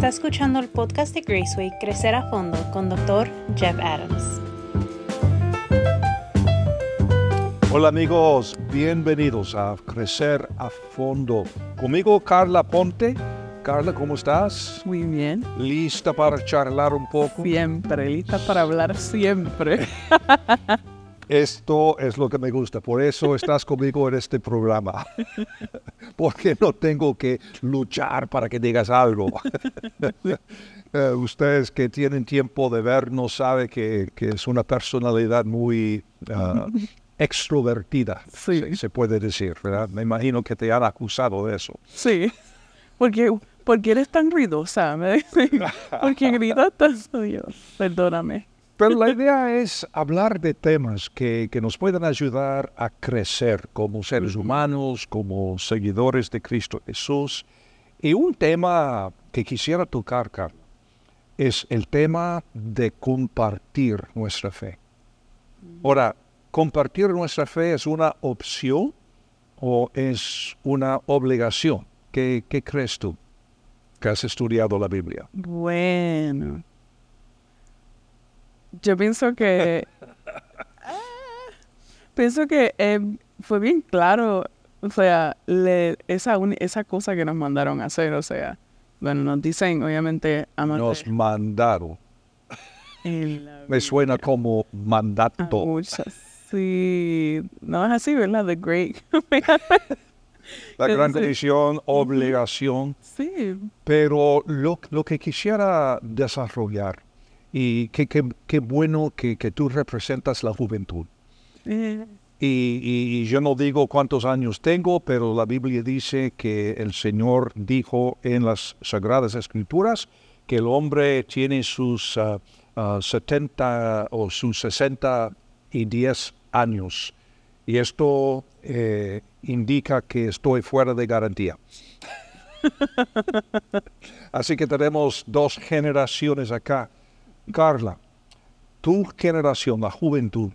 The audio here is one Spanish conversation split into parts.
Está escuchando el podcast de Graceway Crecer a Fondo con Dr. Jeff Adams. Hola amigos, bienvenidos a Crecer a Fondo. Conmigo Carla Ponte. Carla, ¿cómo estás? Muy bien. ¿Lista para charlar un poco? Siempre, lista para hablar siempre. Esto es lo que me gusta, por eso estás conmigo en este programa, porque no tengo que luchar para que digas algo. Eh, ustedes que tienen tiempo de vernos saben que, que es una personalidad muy uh, extrovertida, Sí. se, se puede decir, ¿verdad? Me imagino que te han acusado de eso. Sí. Porque, porque eres tan ruidosa, me dicen. Porque gritas tanto yo. Perdóname. Pero la idea es hablar de temas que, que nos puedan ayudar a crecer como seres humanos, como seguidores de Cristo Jesús. Y un tema que quisiera tocar, Carlos, es el tema de compartir nuestra fe. Ahora, ¿compartir nuestra fe es una opción o es una obligación? ¿Qué, qué crees tú que has estudiado la Biblia? Bueno. Yo pienso que. Ah, pienso que eh, fue bien claro. O sea, le- esa, uni- esa cosa que nos mandaron a hacer. O sea, bueno, nos dicen, obviamente, amarte Nos mandaron. Me suena como mandato. muchas. Sí. No es así, ¿verdad? The Great. La gran comisión, obligación. sí. Pero lo, lo que quisiera desarrollar, y qué qué- qué bueno que, que tú representas la juventud. Eh, Y, y- y yo no digo cuántos años tengo, pero la Biblia dice que el Señor dijo en las Sagradas Escrituras que el hombre tiene sus ah, ah, 70 o sus 60 y 10 años. Y esto eh, indica que estoy fuera de garantía. Así que tenemos dos generaciones acá. Carla, tu generación, la juventud,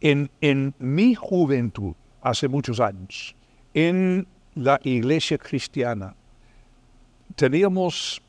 en, en mi juventud, hace muchos años, en la iglesia cristiana, teníamos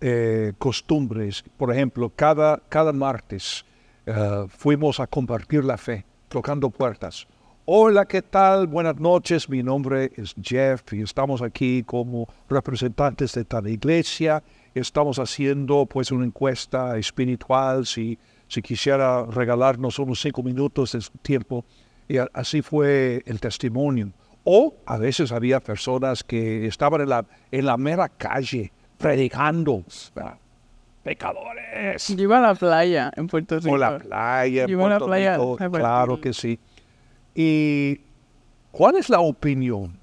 eh, costumbres, por ejemplo, cada, cada martes eh, fuimos a compartir la fe, tocando puertas. Hola, ¿qué tal? Buenas noches, mi nombre es Jeff y estamos aquí como representantes de tal iglesia. Estamos haciendo pues una encuesta espiritual, si, si quisiera regalarnos unos cinco minutos de su tiempo. Y así fue el testimonio. O a veces había personas que estaban en la, en la mera calle predicando. ¿verdad? Pecadores. Yo iba a la playa en Puerto Rico. O la playa. Yo iba a la Puerto playa Rico, Claro que sí. ¿Y cuál es la opinión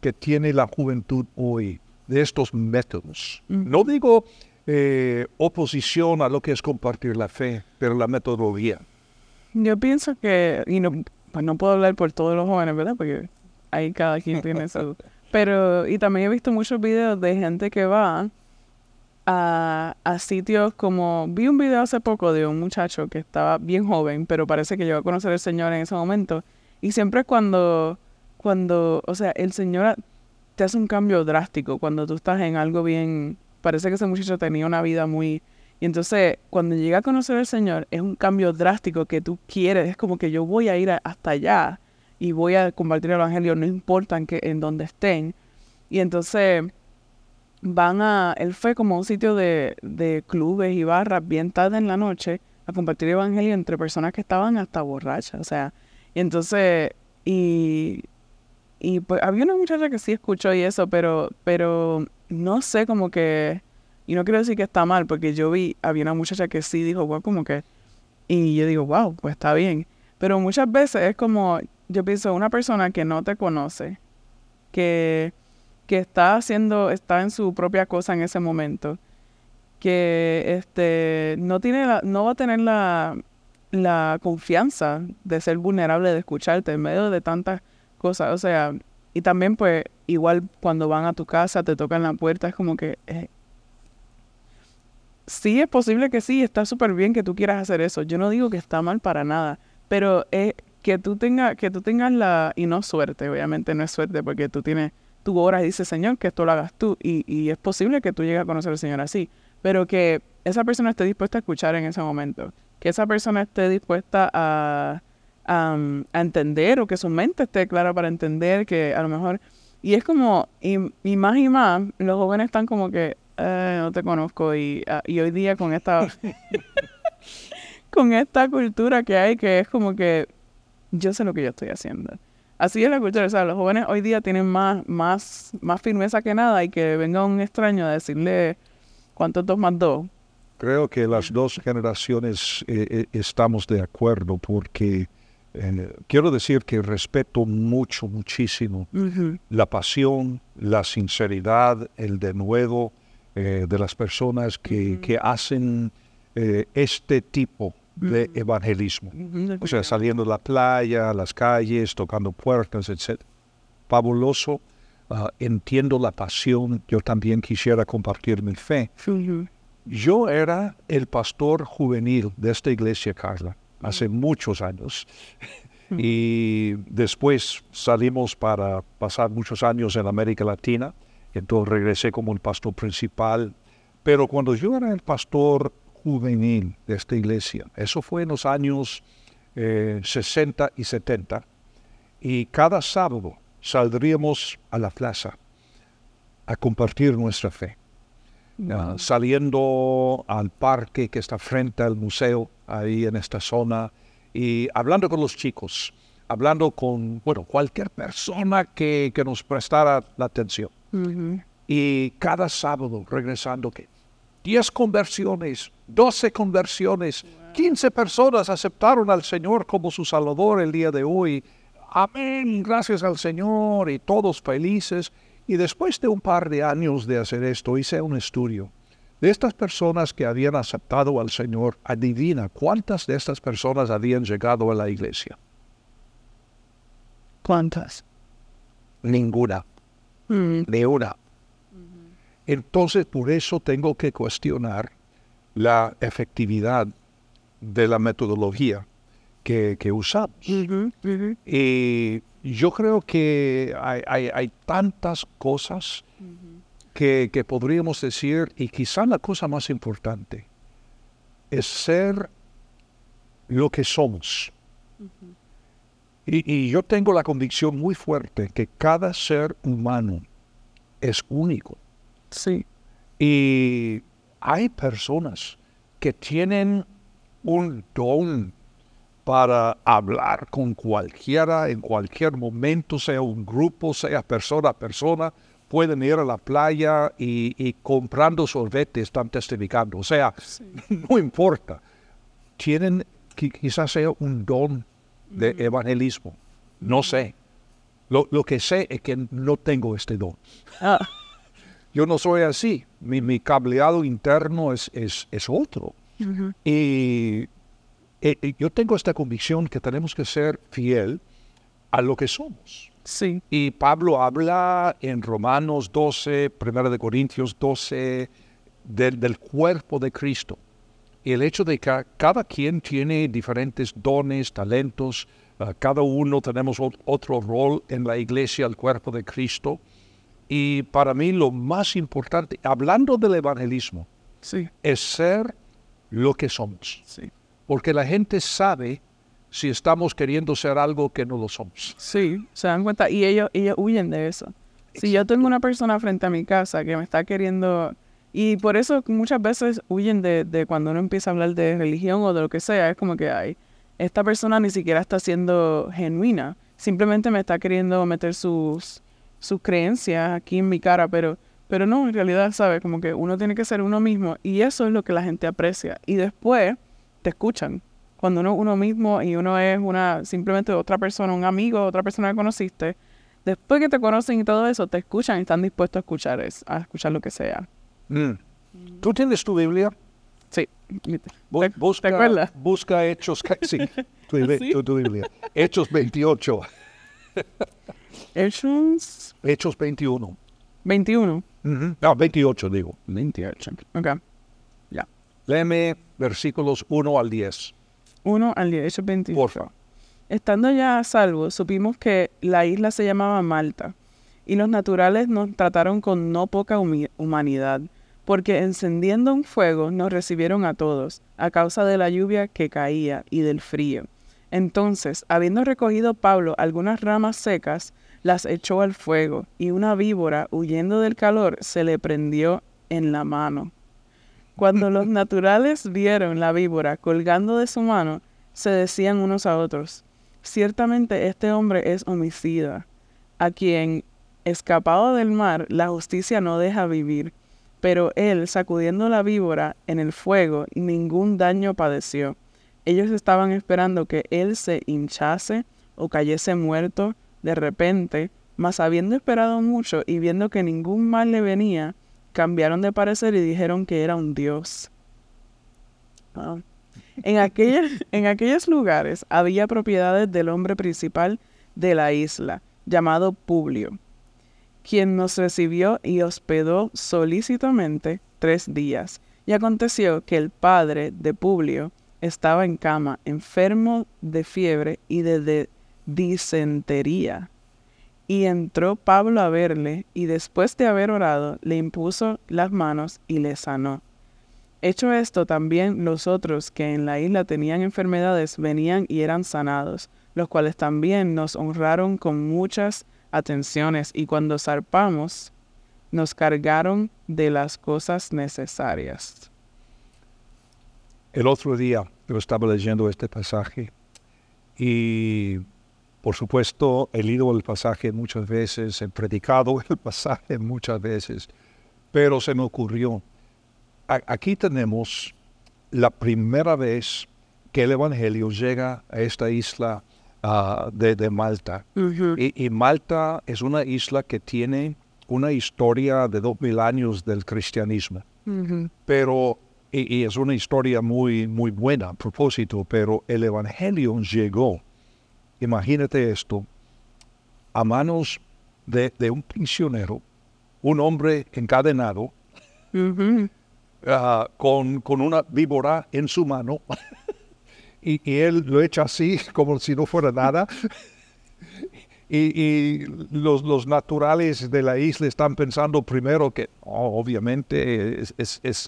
que tiene la juventud hoy de estos métodos? Mm. No digo eh, oposición a lo que es compartir la fe, pero la metodología. Yo pienso que, y no, pues no puedo hablar por todos los jóvenes, ¿verdad? Porque ahí cada quien tiene su... Pero, y también he visto muchos videos de gente que va a, a sitios como... Vi un video hace poco de un muchacho que estaba bien joven, pero parece que llegó a conocer al Señor en ese momento. Y siempre cuando, cuando, o sea, el Señor te hace un cambio drástico cuando tú estás en algo bien... Parece que ese muchacho tenía una vida muy... Y entonces, cuando llega a conocer al Señor, es un cambio drástico que tú quieres. Es como que yo voy a ir a- hasta allá y voy a compartir el Evangelio, no importa en, qué, en dónde estén. Y entonces van a... Él fue como un sitio de, de clubes y barras bien tarde en la noche a compartir el Evangelio entre personas que estaban hasta borrachas. O sea, y entonces... Y, y pues había una muchacha que sí escuchó y eso, pero, pero no sé, como que... Y no quiero decir que está mal, porque yo vi, había una muchacha que sí dijo, wow, como que... Y yo digo, wow, pues está bien. Pero muchas veces es como, yo pienso, una persona que no te conoce, que, que está haciendo, está en su propia cosa en ese momento, que este no tiene la- no va a tener la, la confianza de ser vulnerable, de escucharte en medio de tantas cosas. O sea, y también pues igual cuando van a tu casa, te tocan la puerta, es como que eh, sí es posible que sí, está súper bien que tú quieras hacer eso. Yo no digo que está mal para nada, pero es que tú tengas, que tú tengas la, y no suerte, obviamente no es suerte porque tú tienes tú oras y dices, Señor, que esto lo hagas tú. Y, y es posible que tú llegues a conocer al Señor así, pero que esa persona esté dispuesta a escuchar en ese momento, que esa persona esté dispuesta a, a, a entender o que su mente esté clara para entender que a lo mejor... Y es como, y, y más y más, los jóvenes están como que, "Eh, no te conozco. Y, ah, y hoy día con esta, con esta cultura que hay, que es como que yo sé lo que yo estoy haciendo. Así es la cultura, o sea, los jóvenes hoy día tienen más, más, más firmeza que nada y que venga un extraño a decirle cuánto es dos más dos. Creo que las dos generaciones eh, eh, estamos de acuerdo porque eh, quiero decir que respeto mucho, muchísimo Ujú, la pasión, la sinceridad, el denuedo eh, de las personas que, Ujú. que hacen eh, este tipo de evangelismo. O sea, saliendo a la playa, a las calles, tocando puertas, etc. Fabuloso. Ah, entiendo la pasión. Yo también quisiera compartir mi fe. Yo era el pastor juvenil de esta iglesia, Carla, hace muchos años. y después salimos para pasar muchos años en América Latina. Entonces regresé como el pastor principal. Pero cuando yo era el pastor juvenil de esta iglesia, eso fue en los años eh, 60 y 70, y cada sábado saldríamos a la plaza a compartir nuestra fe. Ah, saliendo al parque que está frente al museo, ahí en esta zona, y hablando con los chicos, hablando con, bueno, cualquier persona que, que nos prestara la atención. Y cada sábado regresando, que 10 conversiones, 12 conversiones, 15 personas aceptaron al Señor como su Salvador el día de hoy. Amén, gracias al Señor y todos felices. Y después de un par de años de hacer esto, hice un estudio de estas personas que habían aceptado al Señor. Adivina cuántas de estas personas habían llegado a la iglesia. ¿Cuántas? Ninguna. Mm, ni una. Entonces, por eso tengo que cuestionar la efectividad de la metodología que, que usamos. Y yo creo que hay, hay- hay tantas cosas que, que podríamos decir, y quizá la cosa más importante es ser lo que somos. Y, y yo tengo la convicción muy fuerte que cada ser humano es único. Sí. Y hay personas que tienen un don para hablar con cualquiera en cualquier momento, sea un grupo, sea persona a persona. Pueden ir a la playa y, y comprando sorbete están testificando. O sea, no importa. Tienen, qui- quizás sea un don de evangelismo. No sé. Lo, lo que sé es que no tengo este don. Ah, Yo no soy así. Mi, mi cableado interno es, es, es otro. Y eh, eh, yo tengo esta convicción que tenemos que ser fiel a lo que somos. sí. Y Pablo habla en Romanos 12, 1 de Corintios 12, del, del cuerpo de Cristo. Y el hecho de que cada quien tiene diferentes dones, talentos, ah, cada uno tenemos ot- otro rol en la iglesia, el cuerpo de Cristo. Y para mí lo más importante, hablando del evangelismo, Sí. es ser lo que somos. Sí. Porque la gente sabe si estamos queriendo ser algo que no lo somos. Sí, se dan cuenta y ellos, ellos huyen de eso. Si yo tengo una persona frente a mi casa que me está queriendo, y por eso muchas veces huyen de, de cuando uno empieza a hablar de religión o de lo que sea, es como que hay, esta persona ni siquiera está siendo genuina, simplemente me está queriendo meter sus, sus creencias aquí en mi cara, pero, pero no, en realidad, ¿sabes? Como que uno tiene que ser uno mismo y eso es lo que la gente aprecia. Y después te escuchan. Cuando uno uno mismo y uno es una simplemente otra persona, un amigo, otra persona que conociste, después que te conocen y todo eso, te escuchan y están dispuestos a escuchar es, a escuchar lo que sea. Mm. ¿Tú tienes tu Biblia? Sí. Bu- ¿Te, busca, te acuerdas? Busca Hechos, sí, tu, Biblia- ¿Sí? tu- tu Biblia. Hechos 28, Hechos Hechos 21. 21. Ujú. No, 28 digo. 28. Ok. Léeme versículos 1 al 10, 1 al 10, Hechos 28. porfa. Estando ya a salvo, supimos que la isla se llamaba Malta, y los naturales nos trataron con no poca humanidad, porque encendiendo un fuego nos recibieron a todos, a causa de la lluvia que caía y del frío. Entonces, habiendo recogido Pablo algunas ramas secas, las echó al fuego, y una víbora, huyendo del calor, se le prendió en la mano. Cuando los naturales vieron la víbora colgando de su mano, se decían unos a otros, ciertamente este hombre es homicida, a quien, escapado del mar, la justicia no deja vivir. Pero él, sacudiendo la víbora en el fuego, ningún daño padeció. Ellos estaban esperando que él se hinchase o cayese muerto de repente, mas habiendo esperado mucho y viendo que ningún mal le venía, cambiaron de parecer y dijeron que era un dios. En, aquellos, en aquellos lugares había propiedades del hombre principal de la isla, llamado Publio, quien nos recibió y hospedó solícitamente tres días. Y aconteció que el padre de Publio estaba en cama, enfermo de fiebre y de disentería. Y entró Pablo a verle, y después de haber orado, le impuso las manos y le sanó. Hecho esto, también los otros que en la isla tenían enfermedades venían y eran sanados, los cuales también nos honraron con muchas atenciones, y cuando zarpamos, nos cargaron de las cosas necesarias. El otro día yo estaba leyendo este pasaje y por supuesto, he leído el pasaje muchas veces, he predicado el pasaje muchas veces, pero se me ocurrió, aquí tenemos la primera vez que el Evangelio llega a esta isla ah, de, Malta. y, Malta es una isla que tiene una historia de dos mil años del cristianismo. Pero, y, y, es una historia muy, muy buena a propósito, pero el Evangelio llegó imagínate esto, a manos de, un prisionero, un hombre encadenado, ah, con, una víbora en su mano, y, él lo echa así como si no fuera nada. Y, los, naturales de la isla están pensando primero que oh, obviamente es,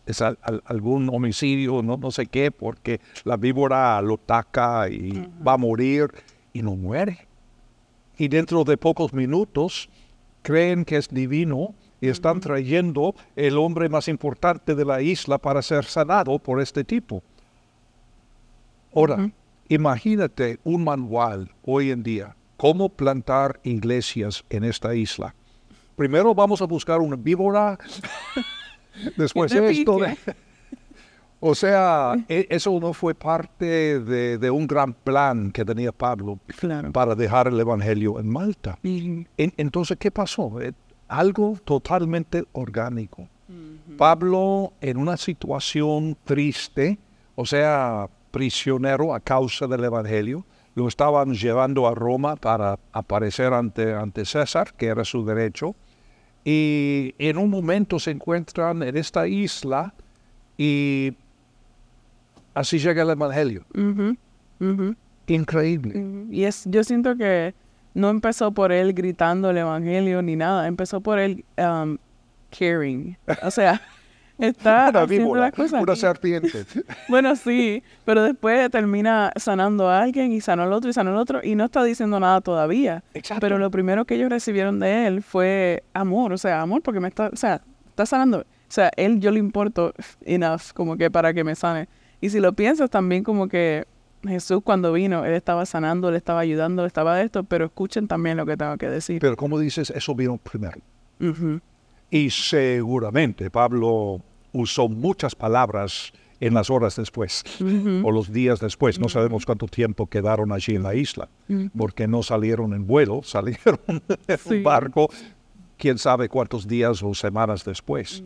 algún homicidio, no, no sé qué, porque la víbora lo ataca y va a morir y no muere. Y dentro de pocos minutos creen que es divino y están trayendo el hombre más importante de la isla para ser sanado por este tipo. Ahora, imagínate un manual hoy en día, cómo plantar iglesias en esta isla. Primero vamos a buscar una víbora, después esto. O sea, e, eso no fue parte de, un gran plan que tenía Pablo para dejar el Evangelio en Malta. entonces, ¿qué pasó? Eh, algo totalmente orgánico. Pablo en una situación triste, o sea, prisionero a causa del Evangelio, lo estaban llevando a Roma para aparecer ante, ante César, que era su derecho, y en un momento se encuentran en esta isla y así llega el Evangelio. Increíble. Y es, yo siento que no empezó por él gritando el Evangelio ni nada, empezó por él um, caring. O sea, está haciendo las cosas. Una serpiente. bueno, sí, pero después termina sanando a alguien y sanó al otro y sanó al otro y no está diciendo nada todavía. Exacto. Pero lo primero que ellos recibieron de él fue amor, o sea, amor porque me está, o sea, está sanando. O sea, él yo le importo enough como que para que me sane. Y si lo piensas también como que Jesús cuando vino, Él estaba sanando, le estaba ayudando, le estaba esto, pero escuchen también lo que tengo que decir. Pero como dices, eso vino primero. Y seguramente Pablo usó muchas palabras en las horas después o los días después. No sabemos cuánto tiempo quedaron allí en la isla, porque no salieron en vuelo, salieron en un barco, quién sabe cuántos días o semanas después.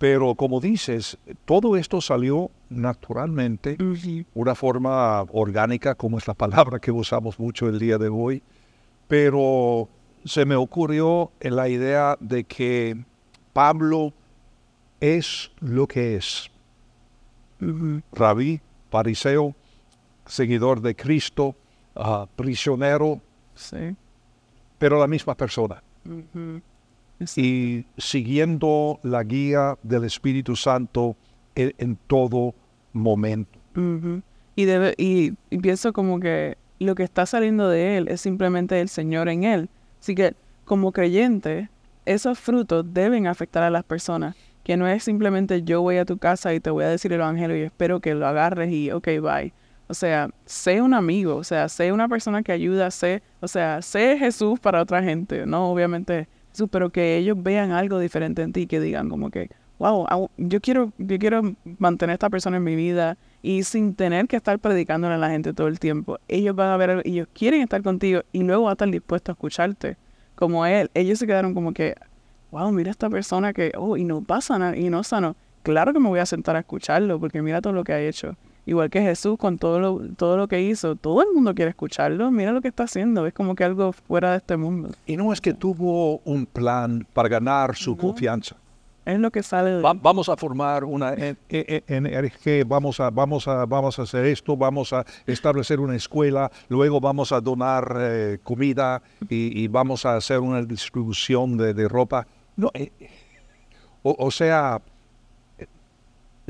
Pero como dices, todo esto salió naturalmente, una forma orgánica, como es la palabra que usamos mucho el día de hoy. Pero se me ocurrió la idea de que Pablo es lo que es. Rabí, fariseo, seguidor de Cristo, ah, prisionero, pero la misma persona. Y siguiendo la guía del Espíritu Santo en, en todo momento. Ujú. y, debe, y, y pienso como que lo que está saliendo de él es simplemente el Señor en él. Así que como creyente, esos frutos deben afectar a las personas. Que no es simplemente yo voy a tu casa y te voy a decir el evangelio y espero que lo agarres y ok, bye. O sea, sé un amigo, o sea, sé una persona que ayuda, sé, o sea, sé Jesús para otra gente, no obviamente Pero que ellos vean algo diferente en ti, que digan como que, wow, yo quiero, yo quiero mantener a esta persona en mi vida y sin tener que estar predicándole a la gente todo el tiempo. Ellos van a ver, ellos quieren estar contigo y luego van a estar dispuestos a escucharte. Como él, ellos se quedaron como que, wow, mira esta persona que, oh, y no pasa nada, y no sano. Claro que me voy a sentar a escucharlo porque mira todo lo que ha hecho. Igual que Jesús con todo lo, todo lo que hizo, todo el mundo quiere escucharlo, mira lo que está haciendo, es como que algo fuera de este mundo. Y no es que tuvo un plan para ganar su confianza. Es lo que sale de... Va- vamos a formar una E- E- E- NRG, vamos a, vamos, a, vamos a hacer esto, vamos a establecer una escuela, luego vamos a donar eh, comida y, y vamos a hacer una distribución de, de ropa. No, eh, o, o sea,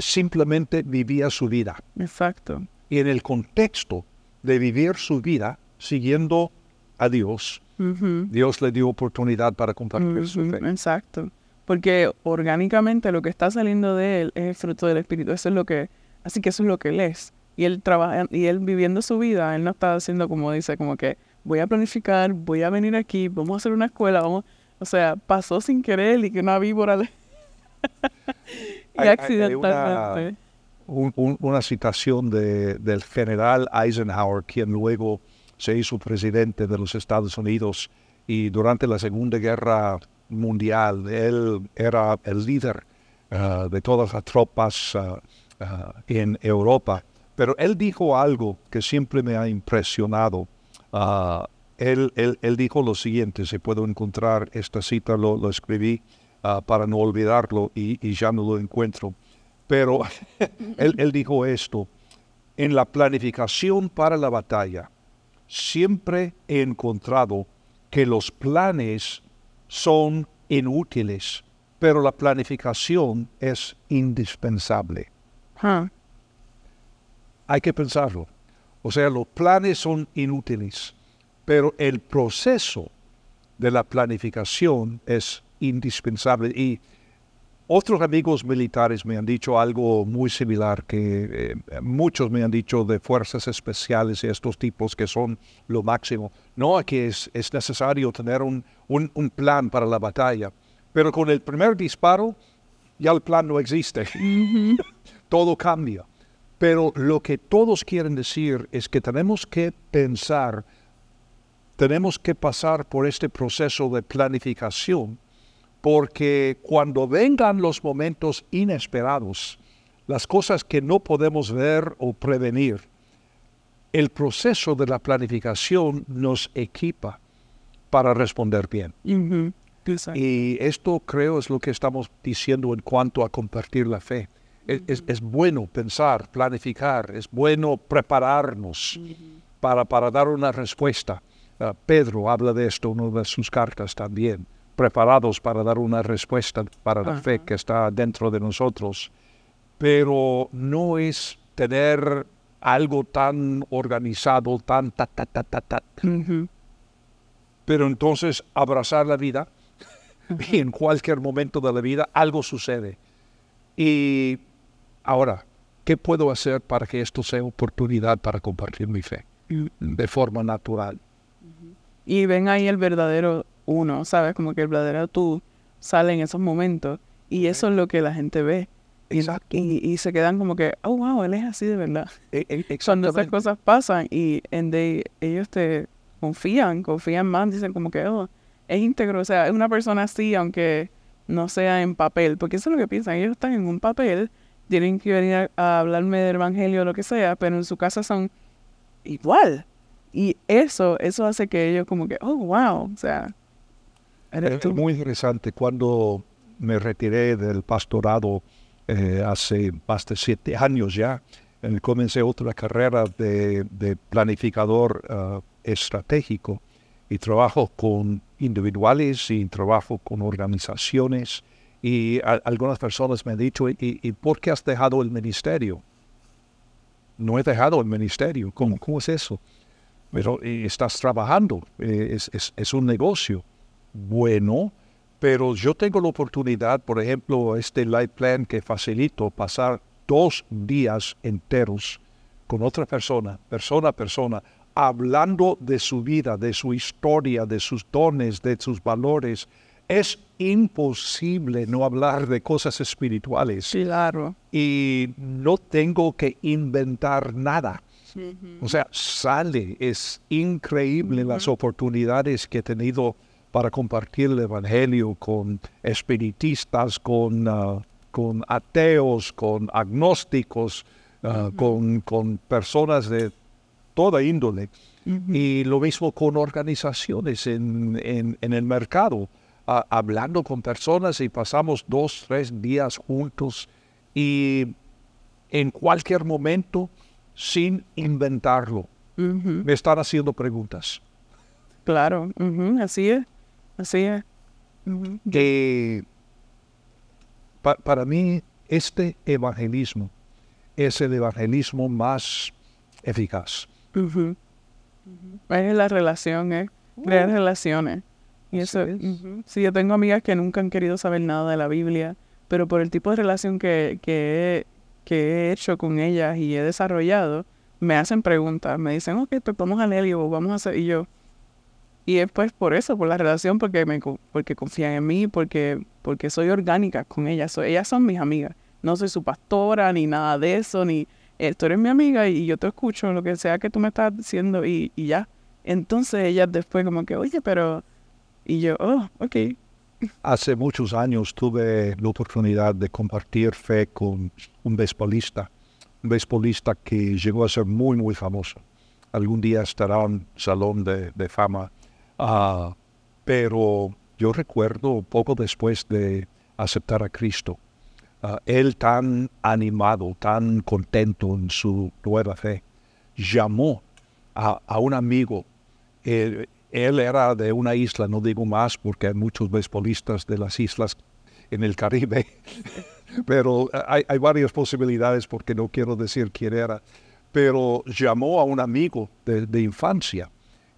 simplemente vivía su vida. Exacto. Y en el contexto de vivir su vida siguiendo a Dios. Dios le dio oportunidad para compartir su fe. Exacto. Porque orgánicamente lo que está saliendo de él es el fruto del Espíritu. Eso es lo que, así que eso es lo que él es. Y él trabaja, y él viviendo su vida, él no está haciendo como dice, como que voy a planificar, voy a venir aquí, vamos a hacer una escuela, vamos, o sea, pasó sin querer y que una víbora le... Hay- hay accidentalmente. un- un- una citación de- del general Eisenhower, quien luego se hizo presidente de los Estados Unidos y durante la Segunda Guerra Mundial él era el líder ah, de todas las tropas ah, ah, en Europa. Pero él dijo algo que siempre me ha impresionado. Ah, él, él- él dijo lo siguiente, si puedo encontrar esta cita, lo, lo escribí ah, para no olvidarlo y, y ya no lo encuentro. Pero él, él dijo esto, en la planificación para la batalla, siempre he encontrado que los planes son inútiles, pero la planificación es indispensable. Huh. Hay que pensarlo. O sea, los planes son inútiles, pero el proceso de la planificación es indispensable. Y otros amigos militares me han dicho algo muy similar, que eh, muchos me han dicho de fuerzas especiales y estos tipos que son lo máximo. No, que es, es necesario tener un, un- un plan para la batalla, pero con el primer disparo ya el plan no existe. Todo cambia. Pero lo que todos quieren decir es que tenemos que pensar, tenemos que pasar por este proceso de planificación, porque cuando vengan los momentos inesperados, las cosas que no podemos ver o prevenir, el proceso de la planificación nos equipa para responder bien. Y esto creo es lo que estamos diciendo en cuanto a compartir la fe. Es bueno pensar, planificar, es bueno prepararnos para, para dar una respuesta. Ah, Pedro habla de esto en una de sus cartas también, preparados para dar una respuesta para la fe que está dentro de nosotros. Pero no es tener algo tan organizado, tan ta, ta, ta, ta, ta, Ujú. pero entonces abrazar la vida y en cualquier momento de la vida algo sucede. Y ahora, ¿qué puedo hacer para que esto sea oportunidad para compartir mi fe de forma natural? Y ven ahí el verdadero uno, ¿sabes? Como que el verdadero tú sale en esos momentos. Y eso es lo que la gente ve. Y, y, y se quedan como que, oh, wow, él es así de verdad. E- e- Cuando esas cosas pasan y en they- ellos te confían, confían más, dicen como que, oh, es íntegro. O sea, es una persona así, aunque no sea en papel. Porque eso es lo que piensan. Ellos están en un papel, tienen que venir a, a hablarme del evangelio o lo que sea, pero en su casa son igual. Y eso, eso hace que ellos como que, oh, wow, o sea, Es tú. muy interesante. Cuando me retiré del pastorado eh, hace más de siete años ya, eh, comencé otra carrera de, de planificador ah, estratégico y trabajo con individuales y trabajo con organizaciones. Y a- algunas personas me han dicho, ¿y, y por qué has dejado el ministerio? No he dejado el ministerio. ¿Cómo, cómo es eso? Pero eh, estás trabajando, eh, es, es- es un negocio. Bueno, pero yo tengo la oportunidad, por ejemplo, este life plan que facilito, pasar dos días enteros con otra persona, persona a persona, hablando de su vida, de su historia, de sus dones, de sus valores. Es imposible no hablar de cosas espirituales Claro. y no tengo que inventar nada. O sea, sale, es increíble las oportunidades que he tenido para compartir el Evangelio con espiritistas, con, ah, con ateos, con agnósticos, ah, con, con personas de toda índole. Y lo mismo con organizaciones en, en- en el mercado, ah, hablando con personas y pasamos dos, tres días juntos y en cualquier momento sin inventarlo. Me están haciendo preguntas. Claro. Así es. Así es. Que pa- para mí este evangelismo es el evangelismo más eficaz. Es la relación, es crear relaciones. Y Así eso, es. sí, yo tengo amigas que nunca han querido saber nada de la Biblia, pero por el tipo de relación que, que, he, que he hecho con ellas y he desarrollado, me hacen preguntas, me dicen, ok, pues vamos a leer o vamos a hacer, y yo, y es pues por eso, por la relación, porque me porque confían en mí, porque, porque soy orgánica con ellas, so- ellas son mis amigas, no soy su pastora, ni nada de eso, ni eh, tú eres mi amiga y yo te escucho, lo que sea que tú me estás diciendo y, y ya. Entonces ellas después como que, oye, pero... Y yo, oh, ok. Hace muchos años tuve la oportunidad de compartir fe con un beisbolista, un beisbolista que llegó a ser muy, muy famoso. Algún día estará en salón de, de fama. Ah, pero yo recuerdo poco después de aceptar a Cristo, ah, él tan animado, tan contento en su nueva fe, llamó a, a un amigo. Él era de una isla, no digo más porque hay muchos beisbolistas de las islas en el Caribe, pero hay, hay varias posibilidades porque no quiero decir quién era. Pero llamó a un amigo de, de infancia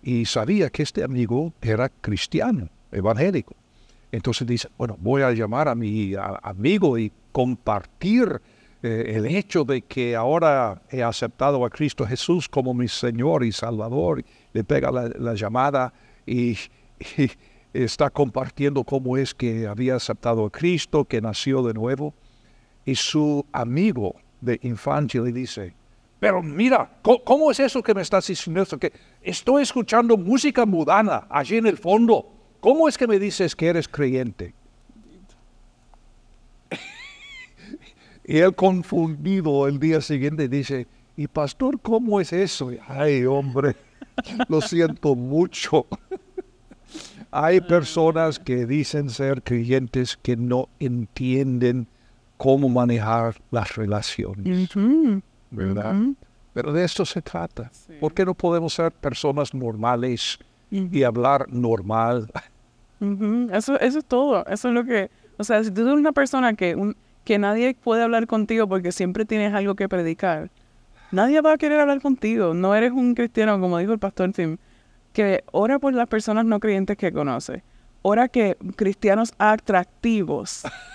y sabía que este amigo era cristiano, evangélico. Entonces dice, bueno, voy a llamar a mi amigo y compartir eh, el hecho de que ahora he aceptado a Cristo Jesús como mi Señor y Salvador. Le pega la, la llamada y, y está compartiendo cómo es que había aceptado a Cristo, que nació de nuevo. Y su amigo de infancia le dice, pero mira, ¿cómo, es eso que me estás diciendo? Que estoy escuchando música mudana allí en el fondo. ¿Cómo es que me dices que eres creyente? y él confundido el día siguiente dice, y pastor, ¿cómo es eso? Ay, hombre, lo siento mucho. Hay personas que dicen ser creyentes que no entienden cómo manejar las relaciones. ¿Verdad? ujú. Pero de esto se trata. Sí. ¿Por qué no podemos ser personas normales y hablar normal? Eso, eso es todo. Eso es lo que. O sea, si tú eres una persona que, un, que nadie puede hablar contigo porque siempre tienes algo que predicar, nadie va a querer hablar contigo. No eres un cristiano, como dijo el pastor Tim, que ora por las personas no creyentes que conoce. Ora que cristianos atractivos,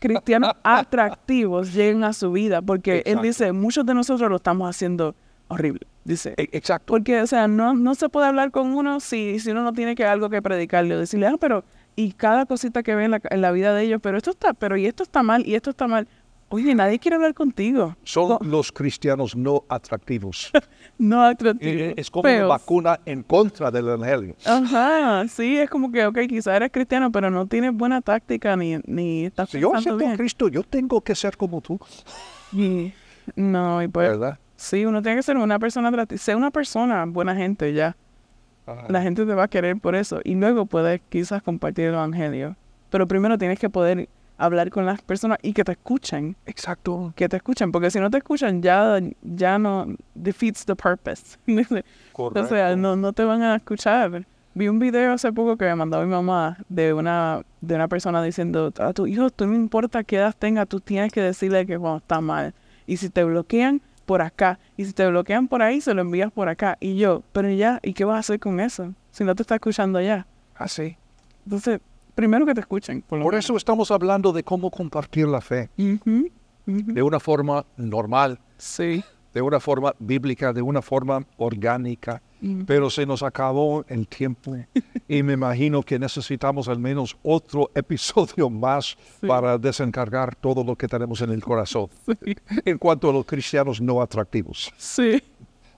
cristianos atractivos lleguen a su vida. Porque él dice, muchos de nosotros lo estamos haciendo horrible. Dice, E- Exacto. porque, o sea, no, no se puede hablar con uno si, si uno no tiene que algo que predicarle o decirle, ah, pero, y cada cosita que ve en la, en la vida de ellos, pero esto está, pero y esto está mal, y esto está mal. Oye, nadie quiere hablar contigo. Son los cristianos no atractivos. no atractivo. Eh, es como una vacuna en contra del evangelio. Ajá, sí, es como que, ok, quizás eres cristiano, pero no tienes buena táctica ni, ni estás Si yo acepto a. Cristo, yo tengo que ser como tú, Y- no, y pues, ¿verdad? sí, uno tiene que ser una persona atractiva. Sé una persona, buena gente, ya. Ajá. La gente te va a querer por eso. Y luego puedes quizás compartir el evangelio. Pero primero tienes que poder hablar con las personas y que te escuchen. Exacto. Que te escuchen. Porque si no te escuchan, ya, ya no defeats the purpose. o sea, Correcto. no, no te van a escuchar. Vi un video hace poco que me mandó mi mamá de una, de una persona diciendo, a tu hijo, tú no importa qué edad tenga, tú tienes que decirle que cuando está mal. Y si te bloquean, por acá. Y si te bloquean por ahí, se lo envías por acá. Y yo, pero ya, ¿y qué vas a hacer con eso? Si no te está escuchando ya. Así. Entonces, primero que te escuchen. Por, Por eso estamos hablando de cómo compartir la fe Ujú, ujú. de una forma normal, Sí. de una forma bíblica, de una forma orgánica. Mm. Pero se nos acabó el tiempo y me imagino que necesitamos al menos otro episodio más Sí. para desencargar todo lo que tenemos en el corazón Sí. en cuanto a los cristianos no atractivos. Sí.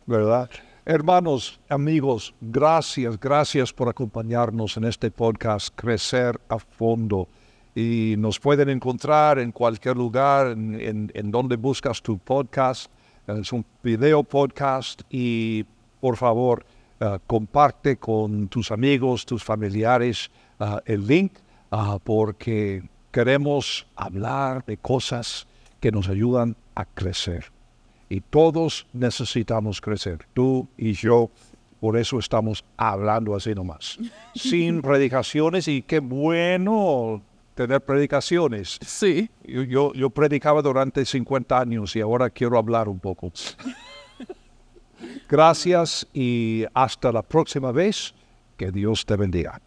¿verdad? Hermanos, amigos, gracias, gracias por acompañarnos en este podcast Crecer a Fondo. Y nos pueden encontrar en cualquier lugar, en, donde buscas tu podcast. Es un video podcast y por favor, eh, comparte con tus amigos, tus familiares ah, el link ah, porque queremos hablar de cosas que nos ayudan a crecer y todos necesitamos crecer, tú y yo. Por eso estamos hablando así nomás, sin predicaciones y qué bueno tener predicaciones. Sí. Yo, yo, yo predicaba durante 50 años y ahora quiero hablar un poco. Gracias y hasta la próxima vez. Que Dios te bendiga.